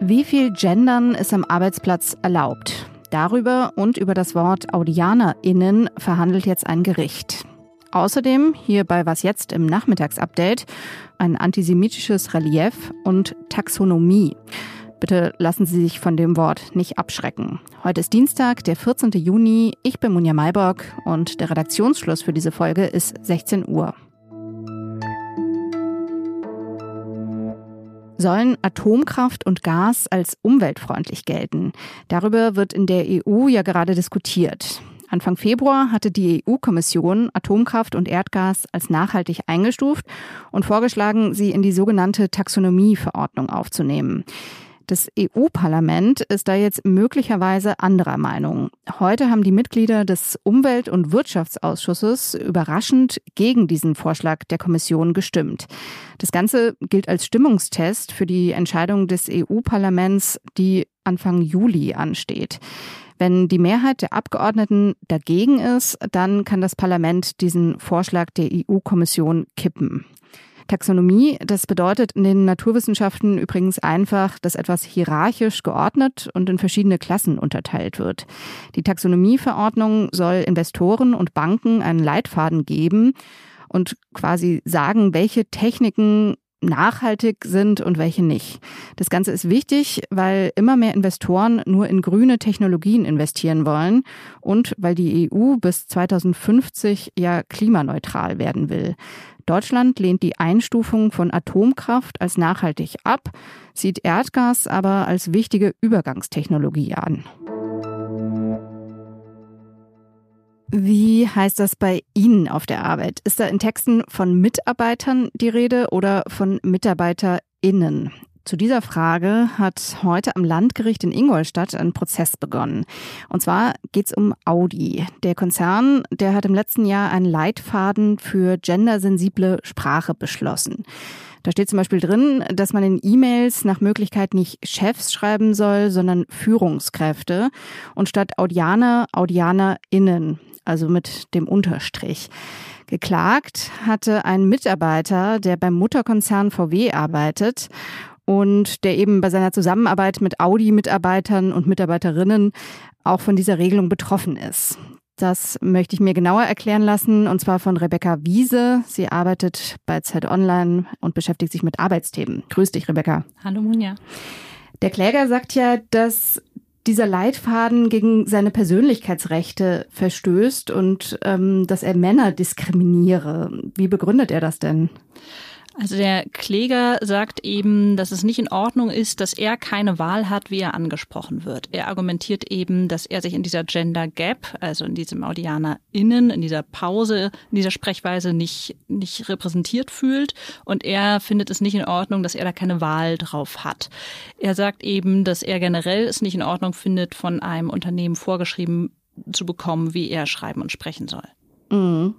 Wie viel Gendern ist am Arbeitsplatz erlaubt? Darüber und über das Wort AudianerInnen verhandelt jetzt ein Gericht. Außerdem hier bei Was jetzt im Nachmittagsupdate ein antisemitisches Relief und Taxonomie. Bitte lassen Sie sich von dem Wort nicht abschrecken. Heute ist Dienstag, der 14. Juni. Ich bin Munja Mayborg und der Redaktionsschluss für diese Folge ist 16 Uhr. Sollen Atomkraft und Gas als umweltfreundlich gelten? Darüber wird in der EU ja gerade diskutiert. Anfang Februar hatte die EU-Kommission Atomkraft und Erdgas als nachhaltig eingestuft und vorgeschlagen, sie in die sogenannte Taxonomieverordnung aufzunehmen. Das EU-Parlament ist da jetzt möglicherweise anderer Meinung. Heute haben die Mitglieder des Umwelt- und Wirtschaftsausschusses überraschend gegen diesen Vorschlag der Kommission gestimmt. Das Ganze gilt als Stimmungstest für die Entscheidung des EU-Parlaments, die Anfang Juli ansteht. Wenn die Mehrheit der Abgeordneten dagegen ist, dann kann das Parlament diesen Vorschlag der EU-Kommission kippen. Taxonomie, das bedeutet in den Naturwissenschaften übrigens einfach, dass etwas hierarchisch geordnet und in verschiedene Klassen unterteilt wird. Die Taxonomieverordnung soll Investoren und Banken einen Leitfaden geben und quasi sagen, welche Techniken nachhaltig sind und welche nicht. Das Ganze ist wichtig, weil immer mehr Investoren nur in grüne Technologien investieren wollen und weil die EU bis 2050 ja klimaneutral werden will. Deutschland lehnt die Einstufung von Atomkraft als nachhaltig ab, sieht Erdgas aber als wichtige Übergangstechnologie an. Wie heißt das bei Ihnen auf der Arbeit? Ist da in Texten von Mitarbeitern die Rede oder von MitarbeiterInnen? Zu dieser Frage hat heute am Landgericht in Ingolstadt ein Prozess begonnen. Und zwar geht es um Audi. Der Konzern, der hat im letzten Jahr einen Leitfaden für gendersensible Sprache beschlossen. Da steht zum Beispiel drin, dass man in E-Mails nach Möglichkeit nicht Chefs schreiben soll, sondern Führungskräfte und statt Audianer AudianerInnen, also mit dem Unterstrich. Geklagt hatte ein Mitarbeiter, der beim Mutterkonzern VW arbeitet und der eben bei seiner Zusammenarbeit mit Audi-Mitarbeitern und Mitarbeiterinnen auch von dieser Regelung betroffen ist. Das möchte ich mir genauer erklären lassen, und zwar von Rebecca Wiese. Sie arbeitet bei Zeit Online und beschäftigt sich mit Arbeitsthemen. Grüß dich, Rebecca. Hallo, Munja. Der Kläger sagt ja, dass dieser Leitfaden gegen seine Persönlichkeitsrechte verstößt und ähm, dass er Männer diskriminiere. Wie begründet er das denn? Also der Kläger sagt eben, dass es nicht in Ordnung ist, dass er keine Wahl hat, wie er angesprochen wird. Er argumentiert eben, dass er sich in dieser Gender Gap, also in diesem Audianer innen, in dieser Pause, in dieser Sprechweise nicht, nicht repräsentiert fühlt. Und er findet es nicht in Ordnung, dass er da keine Wahl drauf hat. Er sagt eben, dass er generell es nicht in Ordnung findet, von einem Unternehmen vorgeschrieben zu bekommen, wie er schreiben und sprechen soll. Mhm.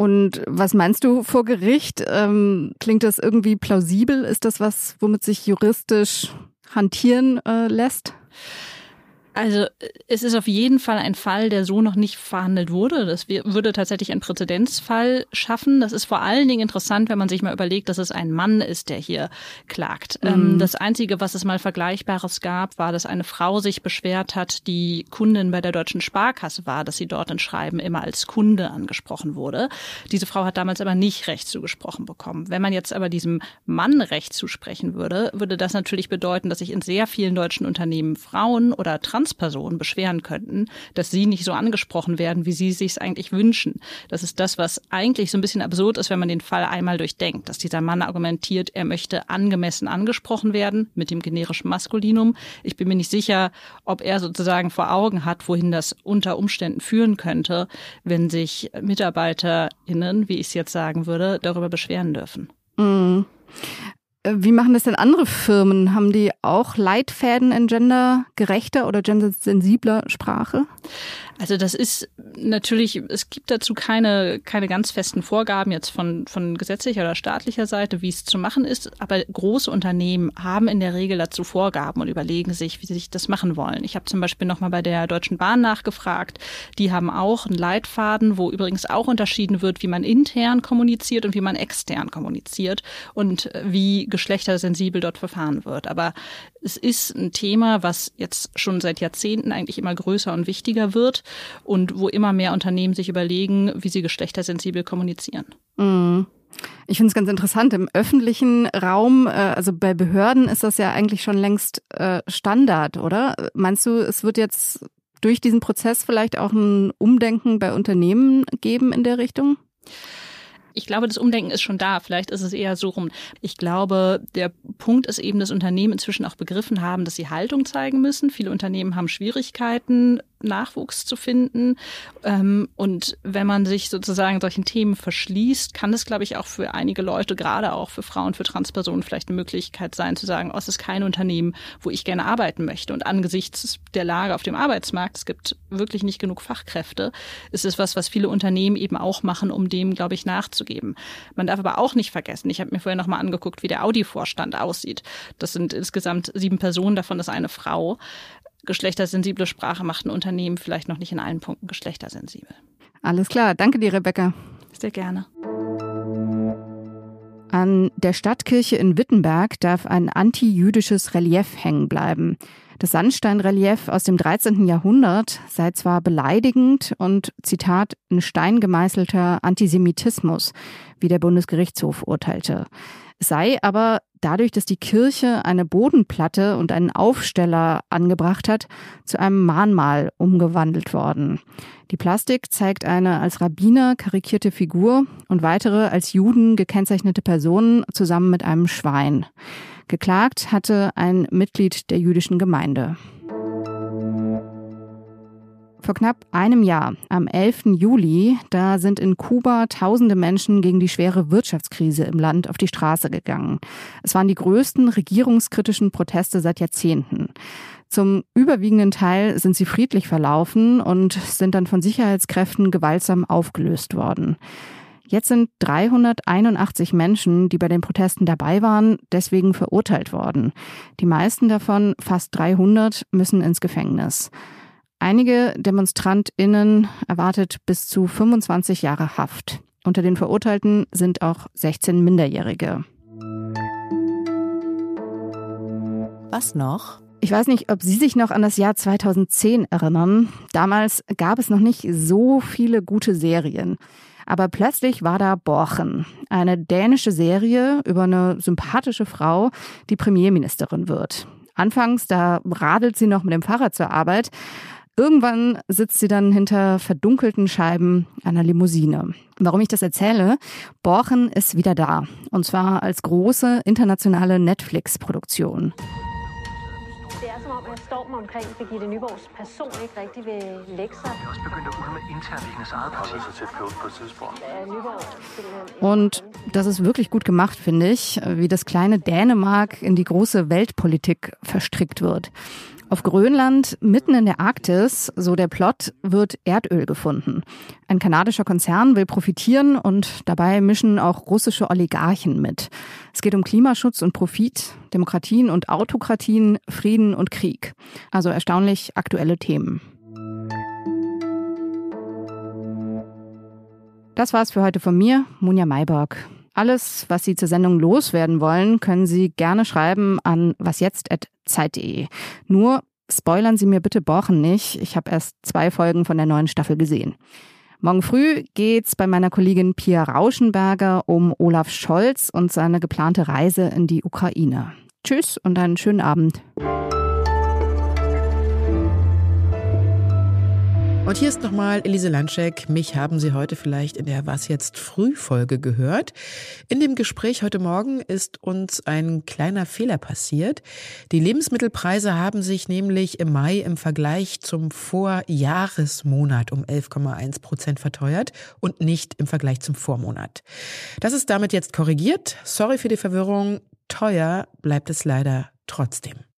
Und was meinst du vor Gericht? Ähm, klingt das irgendwie plausibel? Ist das was, womit sich juristisch hantieren äh, lässt? Also es ist auf jeden Fall ein Fall, der so noch nicht verhandelt wurde. Das würde tatsächlich einen Präzedenzfall schaffen. Das ist vor allen Dingen interessant, wenn man sich mal überlegt, dass es ein Mann ist, der hier klagt. Ähm, mhm. Das Einzige, was es mal Vergleichbares gab, war, dass eine Frau sich beschwert hat, die Kundin bei der Deutschen Sparkasse war, dass sie dort in Schreiben immer als Kunde angesprochen wurde. Diese Frau hat damals aber nicht Recht zugesprochen bekommen. Wenn man jetzt aber diesem Mann Recht zusprechen würde, würde das natürlich bedeuten, dass sich in sehr vielen deutschen Unternehmen Frauen oder Trans Transpersonen beschweren könnten, dass sie nicht so angesprochen werden, wie sie sich eigentlich wünschen. Das ist das, was eigentlich so ein bisschen absurd ist, wenn man den Fall einmal durchdenkt, dass dieser Mann argumentiert, er möchte angemessen angesprochen werden mit dem generischen Maskulinum. Ich bin mir nicht sicher, ob er sozusagen vor Augen hat, wohin das unter Umständen führen könnte, wenn sich MitarbeiterInnen, wie ich es jetzt sagen würde, darüber beschweren dürfen. Mhm. Äh, wie machen das denn andere Firmen? Haben die auch Leitfäden in gendergerechter oder gendersensibler Sprache? Also das ist natürlich, es gibt dazu keine, keine ganz festen Vorgaben jetzt von, von gesetzlicher oder staatlicher Seite, wie es zu machen ist. Aber große Unternehmen haben in der Regel dazu Vorgaben und überlegen sich, wie sie sich das machen wollen. Ich habe zum Beispiel nochmal bei der Deutschen Bahn nachgefragt. Die haben auch einen Leitfaden, wo übrigens auch unterschieden wird, wie man intern kommuniziert und wie man extern kommuniziert und wie geschlechtersensibel dort verfahren wird. Aber es ist ein Thema, was jetzt schon seit Jahrzehnten eigentlich immer größer und wichtiger wird und wo immer mehr Unternehmen sich überlegen, wie sie geschlechtersensibel kommunizieren. Mhm. Ich finde es ganz interessant. Im öffentlichen Raum, äh, also bei Behörden ist das ja eigentlich schon längst äh, Standard, oder? Meinst du, es wird jetzt durch diesen Prozess vielleicht auch ein Umdenken bei Unternehmen geben in der Richtung? Ich glaube, das Umdenken ist schon da. Vielleicht ist es eher so rum. Ich glaube, der Punkt ist eben, dass Unternehmen inzwischen auch begriffen haben, dass sie Haltung zeigen müssen. Viele Unternehmen haben Schwierigkeiten, Nachwuchs zu finden. Ähm, und wenn man sich sozusagen solchen Themen verschließt, kann es, glaube ich, auch für einige Leute, gerade auch für Frauen, für Transpersonen, vielleicht eine Möglichkeit sein, zu sagen, oh, es ist kein Unternehmen, wo ich gerne arbeiten möchte. Und angesichts der Lage auf dem Arbeitsmarkt, es gibt wirklich nicht genug Fachkräfte, ist es was, was viele Unternehmen eben auch machen, um dem, glaube ich, nachzugeben. Man darf aber auch nicht vergessen, ich habe mir vorher nochmal angeguckt, wie der Audi-Vorstand aussieht. Das sind insgesamt sieben Personen, davon ist eine Frau geschlechtersensible Sprache macht ein Unternehmen vielleicht noch nicht in allen Punkten geschlechtersensibel. Alles klar, danke dir, Rebecca. Sehr gerne. An der Stadtkirche in Wittenberg darf ein antijüdisches Relief hängen bleiben. Das Sandsteinrelief aus dem 13. Jahrhundert sei zwar beleidigend und, Zitat, ein Stein gemeißelter Antisemitismus, wie der Bundesgerichtshof urteilte. Es sei aber dadurch, dass die Kirche eine Bodenplatte und einen Aufsteller angebracht hat, zu einem Mahnmal umgewandelt worden. Die Plastik zeigt eine als Rabbiner karikierte Figur und weitere als Juden gekennzeichnete Personen zusammen mit einem Schwein. Geklagt hatte ein Mitglied der jüdischen Gemeinde. Vor knapp einem Jahr, am 11. Juli, da sind in Kuba tausende Menschen gegen die schwere Wirtschaftskrise im Land auf die Straße gegangen. Es waren die größten regierungskritischen Proteste seit Jahrzehnten. Zum überwiegenden Teil sind sie friedlich verlaufen und sind dann von Sicherheitskräften gewaltsam aufgelöst worden. Jetzt sind 381 Menschen, die bei den Protesten dabei waren, deswegen verurteilt worden. Die meisten davon, fast 300, müssen ins Gefängnis. Einige DemonstrantInnen erwartet bis zu 25 Jahre Haft. Unter den Verurteilten sind auch 16 Minderjährige. Was noch? Ich weiß nicht, ob Sie sich noch an das Jahr 2010 erinnern. Damals gab es noch nicht so viele gute Serien. Aber plötzlich war da Borchen, eine dänische Serie über eine sympathische Frau, die Premierministerin wird. Anfangs, da radelt sie noch mit dem Fahrrad zur Arbeit. Irgendwann sitzt sie dann hinter verdunkelten Scheiben einer Limousine. Warum ich das erzähle? Borchen ist wieder da. Und zwar als große internationale Netflix-Produktion. Stormen omkring Birgitte Nyborgs person ikke rigtig vil lægge sig. Det er også begyndt at ulme internt i hendes eget parti. så tæt på, på et tidspunkt. Und das ist wirklich gut gemacht, finde ich, wie das kleine Dänemark in die große Weltpolitik verstrickt wird. Auf Grönland, mitten in der Arktis, so der Plot, wird Erdöl gefunden. Ein kanadischer Konzern will profitieren und dabei mischen auch russische Oligarchen mit. Es geht um Klimaschutz und Profit, Demokratien und Autokratien, Frieden und Krieg. Also erstaunlich aktuelle Themen. Das war's für heute von mir, Munja Mayborg. Alles, was Sie zur Sendung loswerden wollen, können Sie gerne schreiben an wasjetzt.zeit.de. Nur spoilern Sie mir bitte Borchen nicht. Ich habe erst zwei Folgen von der neuen Staffel gesehen. Morgen früh geht's bei meiner Kollegin Pia Rauschenberger um Olaf Scholz und seine geplante Reise in die Ukraine. Tschüss und einen schönen Abend. Und hier ist nochmal Elise Landschek. Mich haben Sie heute vielleicht in der Was jetzt Frühfolge gehört. In dem Gespräch heute Morgen ist uns ein kleiner Fehler passiert. Die Lebensmittelpreise haben sich nämlich im Mai im Vergleich zum Vorjahresmonat um 11,1 Prozent verteuert und nicht im Vergleich zum Vormonat. Das ist damit jetzt korrigiert. Sorry für die Verwirrung. teuer bleibt es leider trotzdem.